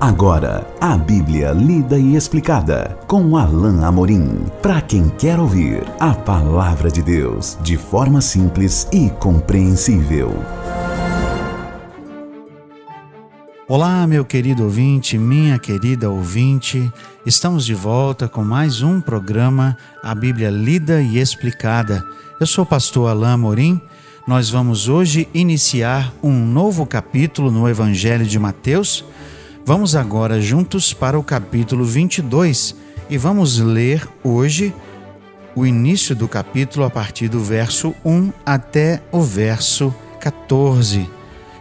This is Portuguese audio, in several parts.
Agora, a Bíblia lida e explicada com Alain Amorim. Para quem quer ouvir a palavra de Deus de forma simples e compreensível. Olá, meu querido ouvinte, minha querida ouvinte. Estamos de volta com mais um programa A Bíblia lida e explicada. Eu sou o pastor Alain Amorim. Nós vamos hoje iniciar um novo capítulo no Evangelho de Mateus Vamos agora juntos para o capítulo 22 e vamos ler hoje o início do capítulo a partir do verso 1 até o verso 14.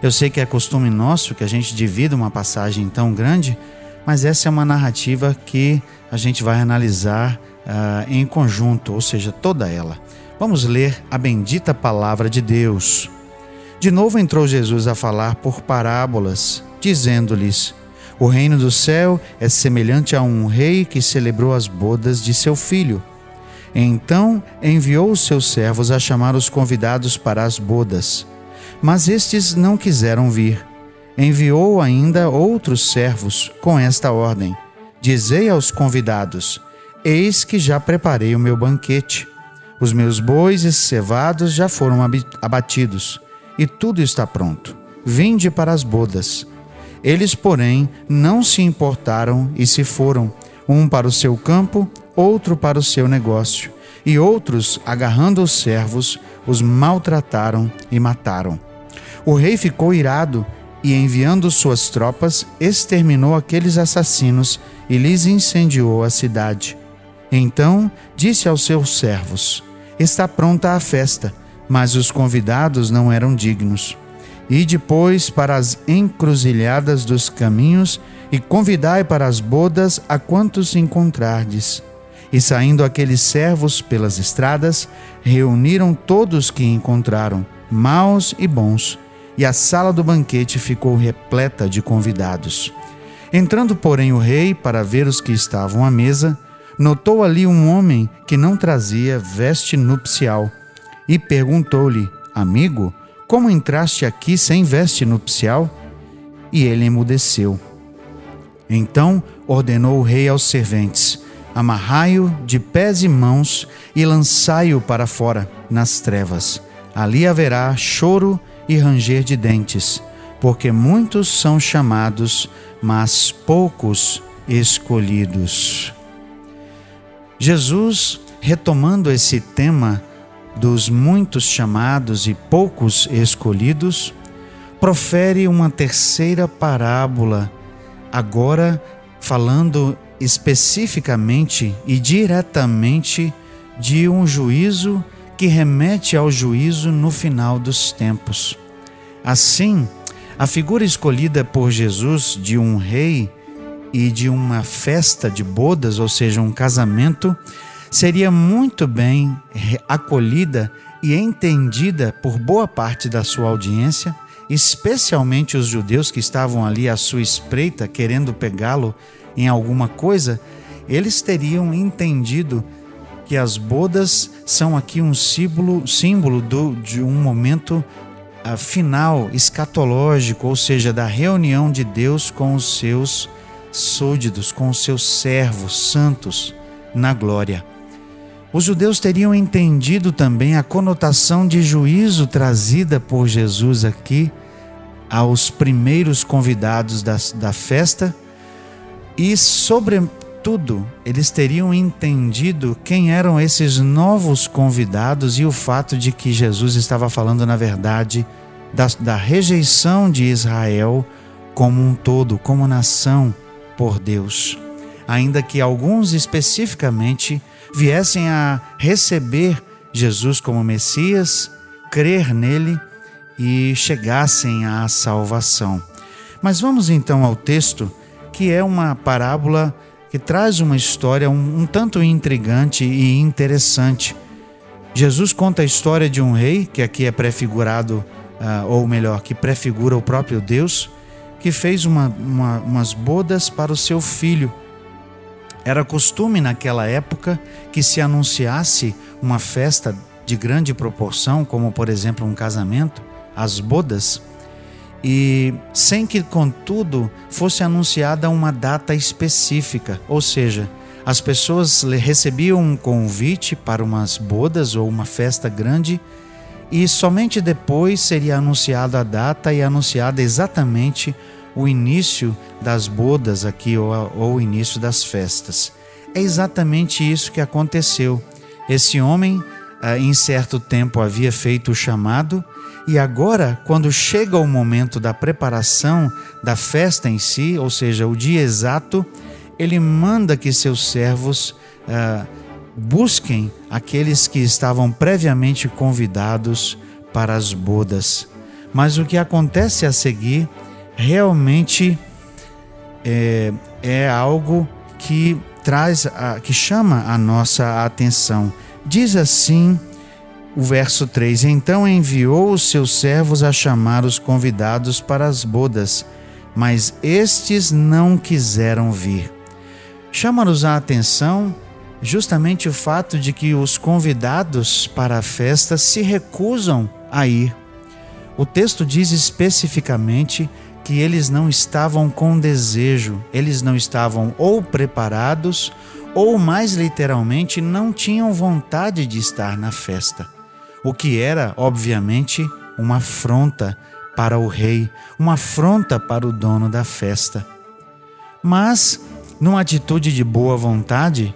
Eu sei que é costume nosso que a gente divida uma passagem tão grande, mas essa é uma narrativa que a gente vai analisar uh, em conjunto, ou seja, toda ela. Vamos ler a bendita palavra de Deus. De novo entrou Jesus a falar por parábolas, dizendo-lhes: o reino do céu é semelhante a um rei que celebrou as bodas de seu filho. Então enviou os seus servos a chamar os convidados para as bodas. Mas estes não quiseram vir. Enviou ainda outros servos com esta ordem: Dizei aos convidados: Eis que já preparei o meu banquete. Os meus bois e cevados já foram abatidos, e tudo está pronto. Vinde para as bodas. Eles, porém, não se importaram e se foram, um para o seu campo, outro para o seu negócio. E outros, agarrando os servos, os maltrataram e mataram. O rei ficou irado e, enviando suas tropas, exterminou aqueles assassinos e lhes incendiou a cidade. Então disse aos seus servos: Está pronta a festa, mas os convidados não eram dignos. E depois para as encruzilhadas dos caminhos, e convidai para as bodas a quantos encontrardes. E saindo aqueles servos pelas estradas, reuniram todos que encontraram, maus e bons, e a sala do banquete ficou repleta de convidados. Entrando, porém, o rei para ver os que estavam à mesa, notou ali um homem que não trazia veste nupcial, e perguntou-lhe: Amigo, como entraste aqui sem veste nupcial? E ele emudeceu. Então ordenou o rei aos serventes: Amarrai-o de pés e mãos e lançai-o para fora, nas trevas. Ali haverá choro e ranger de dentes, porque muitos são chamados, mas poucos escolhidos. Jesus, retomando esse tema dos muitos chamados e poucos escolhidos, profere uma terceira parábola, agora falando especificamente e diretamente de um juízo que remete ao juízo no final dos tempos. Assim, a figura escolhida por Jesus de um rei e de uma festa de bodas, ou seja, um casamento, seria muito bem acolhida e entendida por boa parte da sua audiência, especialmente os judeus que estavam ali à sua espreita querendo pegá-lo em alguma coisa, eles teriam entendido que as bodas são aqui um símbolo, símbolo do, de um momento uh, final, escatológico, ou seja, da reunião de Deus com os seus súditos, com os seus servos santos na glória. Os judeus teriam entendido também a conotação de juízo trazida por Jesus aqui aos primeiros convidados da, da festa e, sobretudo, eles teriam entendido quem eram esses novos convidados e o fato de que Jesus estava falando, na verdade, da, da rejeição de Israel como um todo, como nação por Deus. Ainda que alguns especificamente viessem a receber Jesus como Messias, crer nele e chegassem à salvação. Mas vamos então ao texto, que é uma parábola que traz uma história um, um tanto intrigante e interessante. Jesus conta a história de um rei, que aqui é prefigurado, uh, ou melhor, que prefigura o próprio Deus, que fez uma, uma, umas bodas para o seu filho era costume naquela época que se anunciasse uma festa de grande proporção, como por exemplo um casamento, as bodas, e sem que, contudo, fosse anunciada uma data específica, ou seja, as pessoas recebiam um convite para umas bodas ou uma festa grande e somente depois seria anunciada a data e anunciada exatamente o início das bodas aqui ou, ou o início das festas. É exatamente isso que aconteceu. Esse homem, ah, em certo tempo, havia feito o chamado e agora, quando chega o momento da preparação da festa em si, ou seja, o dia exato, ele manda que seus servos uh, busquem aqueles que estavam previamente convidados para as bodas. Mas o que acontece a seguir realmente é, é algo que traz, a, que chama a nossa atenção. Diz assim o verso 3: Então enviou os seus servos a chamar os convidados para as bodas, mas estes não quiseram vir. Chama-nos a atenção justamente o fato de que os convidados para a festa se recusam a ir. O texto diz especificamente que eles não estavam com desejo, eles não estavam ou preparados, ou mais literalmente, não tinham vontade de estar na festa o que era, obviamente, uma afronta para o rei, uma afronta para o dono da festa. Mas, numa atitude de boa vontade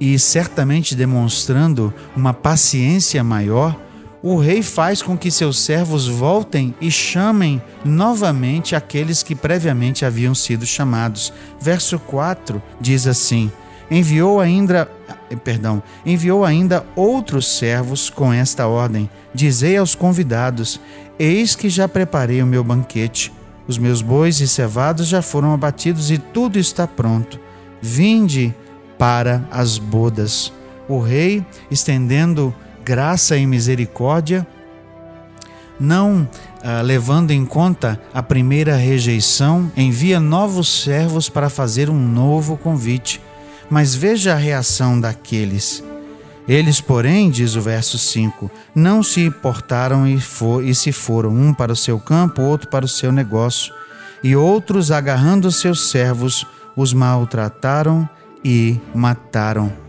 e certamente demonstrando uma paciência maior, o rei faz com que seus servos voltem e chamem novamente aqueles que previamente haviam sido chamados. Verso 4 diz assim: Enviou ainda eh, perdão, enviou ainda outros servos com esta ordem: Dizei aos convidados: Eis que já preparei o meu banquete. Os meus bois e cevados já foram abatidos e tudo está pronto. Vinde para as bodas. O rei, estendendo graça e misericórdia, não ah, levando em conta a primeira rejeição, envia novos servos para fazer um novo convite. Mas veja a reação daqueles. Eles, porém, diz o verso 5, não se importaram e, for, e se foram, um para o seu campo, outro para o seu negócio. E outros, agarrando seus servos, os maltrataram e mataram.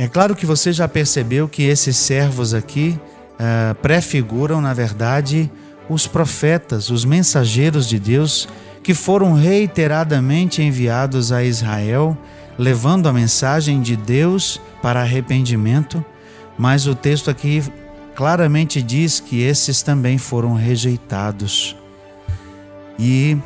É claro que você já percebeu que esses servos aqui uh, prefiguram, na verdade, os profetas, os mensageiros de Deus que foram reiteradamente enviados a Israel levando a mensagem de Deus para arrependimento, mas o texto aqui claramente diz que esses também foram rejeitados. E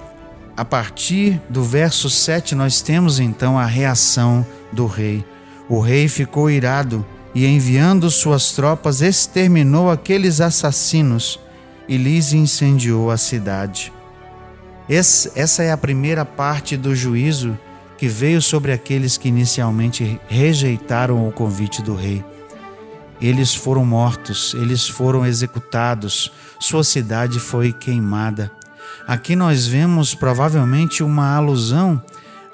a partir do verso 7 nós temos então a reação do rei. O rei ficou irado e, enviando suas tropas, exterminou aqueles assassinos e lhes incendiou a cidade. Essa é a primeira parte do juízo que veio sobre aqueles que inicialmente rejeitaram o convite do rei. Eles foram mortos, eles foram executados, sua cidade foi queimada. Aqui nós vemos provavelmente uma alusão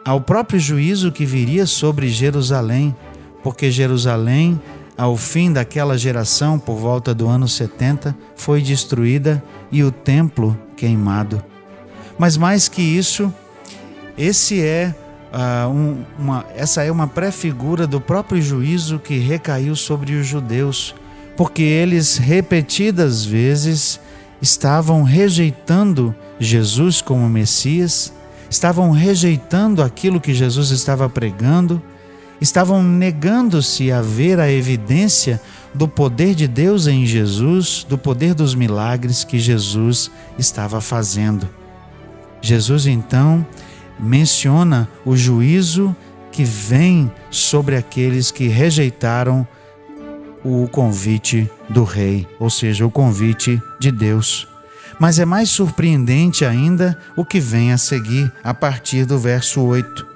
ao próprio juízo que viria sobre Jerusalém, porque Jerusalém, ao fim daquela geração, por volta do ano 70, foi destruída e o templo queimado. Mas mais que isso, esse é Uh, um, uma, essa é uma pré-figura do próprio juízo que recaiu sobre os judeus, porque eles repetidas vezes estavam rejeitando Jesus como Messias, estavam rejeitando aquilo que Jesus estava pregando, estavam negando-se a ver a evidência do poder de Deus em Jesus, do poder dos milagres que Jesus estava fazendo. Jesus então menciona o juízo que vem sobre aqueles que rejeitaram o convite do rei, ou seja, o convite de Deus. Mas é mais surpreendente ainda o que vem a seguir, a partir do verso 8.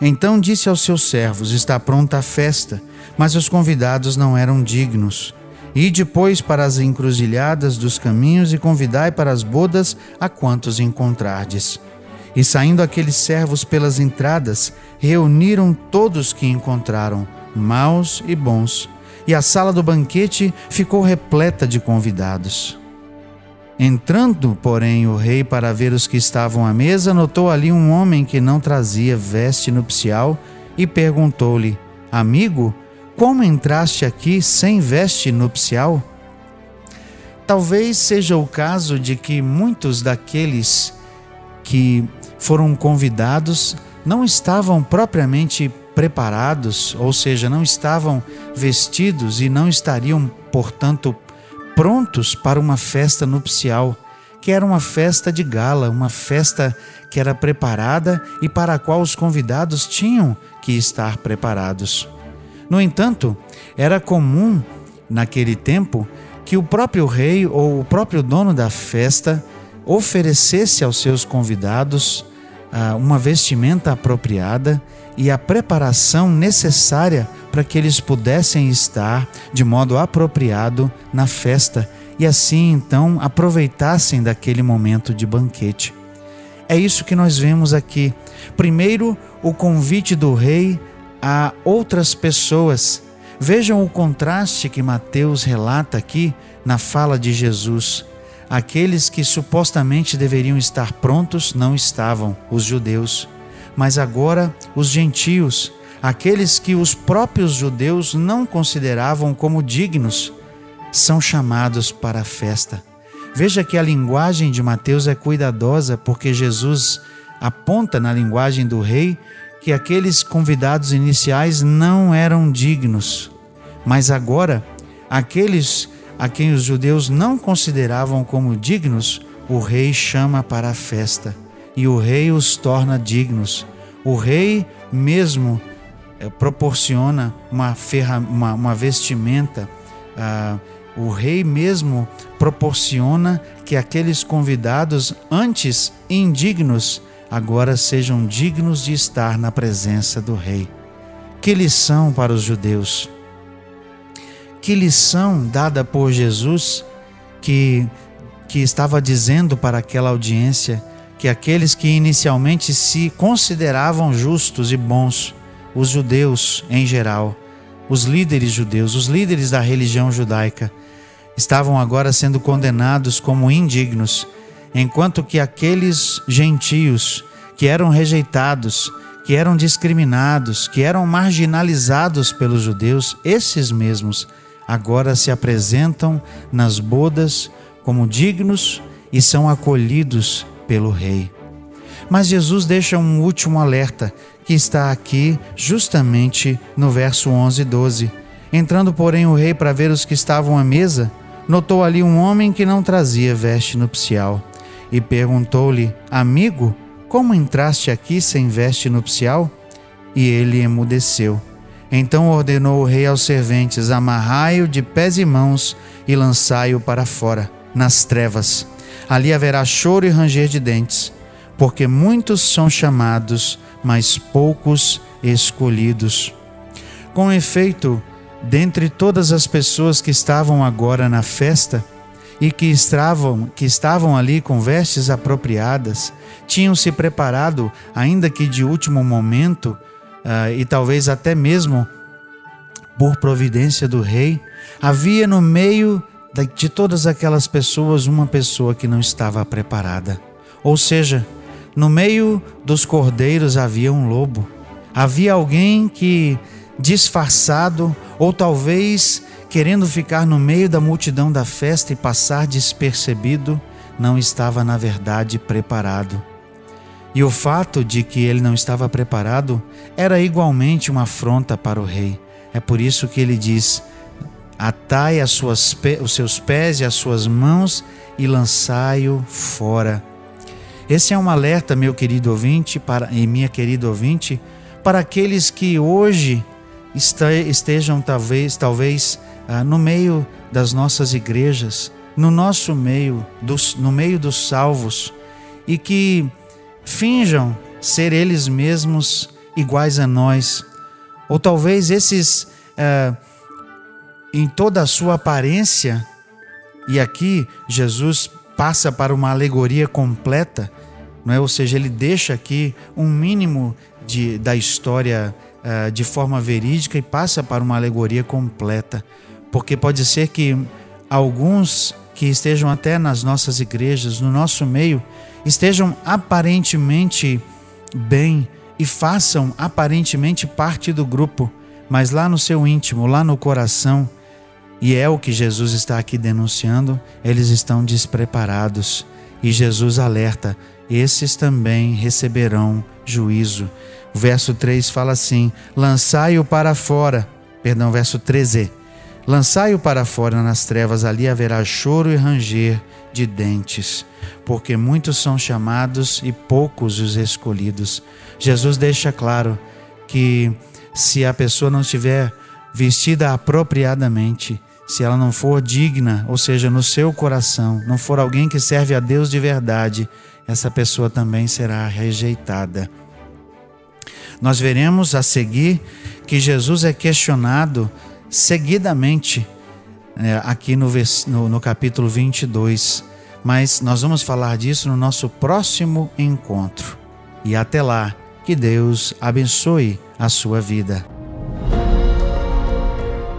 Então disse aos seus servos: Está pronta a festa, mas os convidados não eram dignos. E depois para as encruzilhadas dos caminhos e convidai para as bodas a quantos encontrardes. E saindo aqueles servos pelas entradas, reuniram todos que encontraram, maus e bons, e a sala do banquete ficou repleta de convidados. Entrando, porém, o rei para ver os que estavam à mesa, notou ali um homem que não trazia veste nupcial e perguntou-lhe: Amigo, como entraste aqui sem veste nupcial? Talvez seja o caso de que muitos daqueles que foram convidados não estavam propriamente preparados, ou seja, não estavam vestidos e não estariam, portanto, prontos para uma festa nupcial, que era uma festa de gala, uma festa que era preparada e para a qual os convidados tinham que estar preparados. No entanto, era comum naquele tempo que o próprio rei ou o próprio dono da festa oferecesse aos seus convidados ah, uma vestimenta apropriada e a preparação necessária para que eles pudessem estar de modo apropriado na festa e assim então aproveitassem daquele momento de banquete. É isso que nós vemos aqui. Primeiro, o convite do rei a outras pessoas. Vejam o contraste que Mateus relata aqui na fala de Jesus. Aqueles que supostamente deveriam estar prontos não estavam, os judeus. Mas agora os gentios, aqueles que os próprios judeus não consideravam como dignos, são chamados para a festa. Veja que a linguagem de Mateus é cuidadosa, porque Jesus aponta na linguagem do rei que aqueles convidados iniciais não eram dignos. Mas agora, aqueles a quem os judeus não consideravam como dignos, o rei chama para a festa e o rei os torna dignos. O rei mesmo é, proporciona uma, ferra, uma, uma vestimenta, ah, o rei mesmo proporciona que aqueles convidados, antes indignos, agora sejam dignos de estar na presença do rei. Que lição para os judeus! que lição dada por Jesus que, que estava dizendo para aquela audiência que aqueles que inicialmente se consideravam justos e bons, os judeus em geral, os líderes judeus, os líderes da religião judaica, estavam agora sendo condenados como indignos, enquanto que aqueles gentios que eram rejeitados, que eram discriminados, que eram marginalizados pelos judeus, esses mesmos agora se apresentam nas bodas como dignos e são acolhidos pelo Rei. Mas Jesus deixa um último alerta que está aqui justamente no verso 11 e 12. Entrando, porém, o rei para ver os que estavam à mesa, notou ali um homem que não trazia veste nupcial e perguntou-lhe: Amigo, como entraste aqui sem veste nupcial? E ele emudeceu. Então ordenou o rei aos serventes: Amarrai-o de pés e mãos e lançai-o para fora, nas trevas. Ali haverá choro e ranger de dentes, porque muitos são chamados, mas poucos escolhidos. Com efeito, dentre todas as pessoas que estavam agora na festa, e que estavam, que estavam ali com vestes apropriadas, tinham se preparado, ainda que de último momento, uh, e talvez até mesmo por providência do rei, havia no meio de todas aquelas pessoas uma pessoa que não estava preparada. Ou seja, no meio dos cordeiros havia um lobo. Havia alguém que, disfarçado, ou talvez querendo ficar no meio da multidão da festa e passar despercebido, não estava na verdade preparado. E o fato de que ele não estava preparado era igualmente uma afronta para o rei. É por isso que ele diz: Atai as suas, os seus pés e as suas mãos e lançai-o fora. Esse é um alerta, meu querido ouvinte, para, e minha querida ouvinte, para aqueles que hoje estejam talvez, talvez ah, no meio das nossas igrejas, no nosso meio, dos, no meio dos salvos, e que finjam ser eles mesmos iguais a nós. Ou talvez esses, é, em toda a sua aparência, e aqui Jesus passa para uma alegoria completa, não é? ou seja, ele deixa aqui um mínimo de, da história uh, de forma verídica e passa para uma alegoria completa, porque pode ser que alguns que estejam até nas nossas igrejas, no nosso meio, estejam aparentemente bem e façam aparentemente parte do grupo, mas lá no seu íntimo, lá no coração, e é o que Jesus está aqui denunciando, eles estão despreparados. E Jesus alerta: esses também receberão juízo. O verso 3 fala assim: lançai-o para fora. Perdão, verso 13. Lançai-o para fora nas trevas, ali haverá choro e ranger de dentes, porque muitos são chamados e poucos os escolhidos. Jesus deixa claro que se a pessoa não estiver vestida apropriadamente, se ela não for digna, ou seja, no seu coração, não for alguém que serve a Deus de verdade, essa pessoa também será rejeitada. Nós veremos a seguir que Jesus é questionado seguidamente é, aqui no, no, no capítulo 22. Mas nós vamos falar disso no nosso próximo encontro. E até lá, que Deus abençoe a sua vida.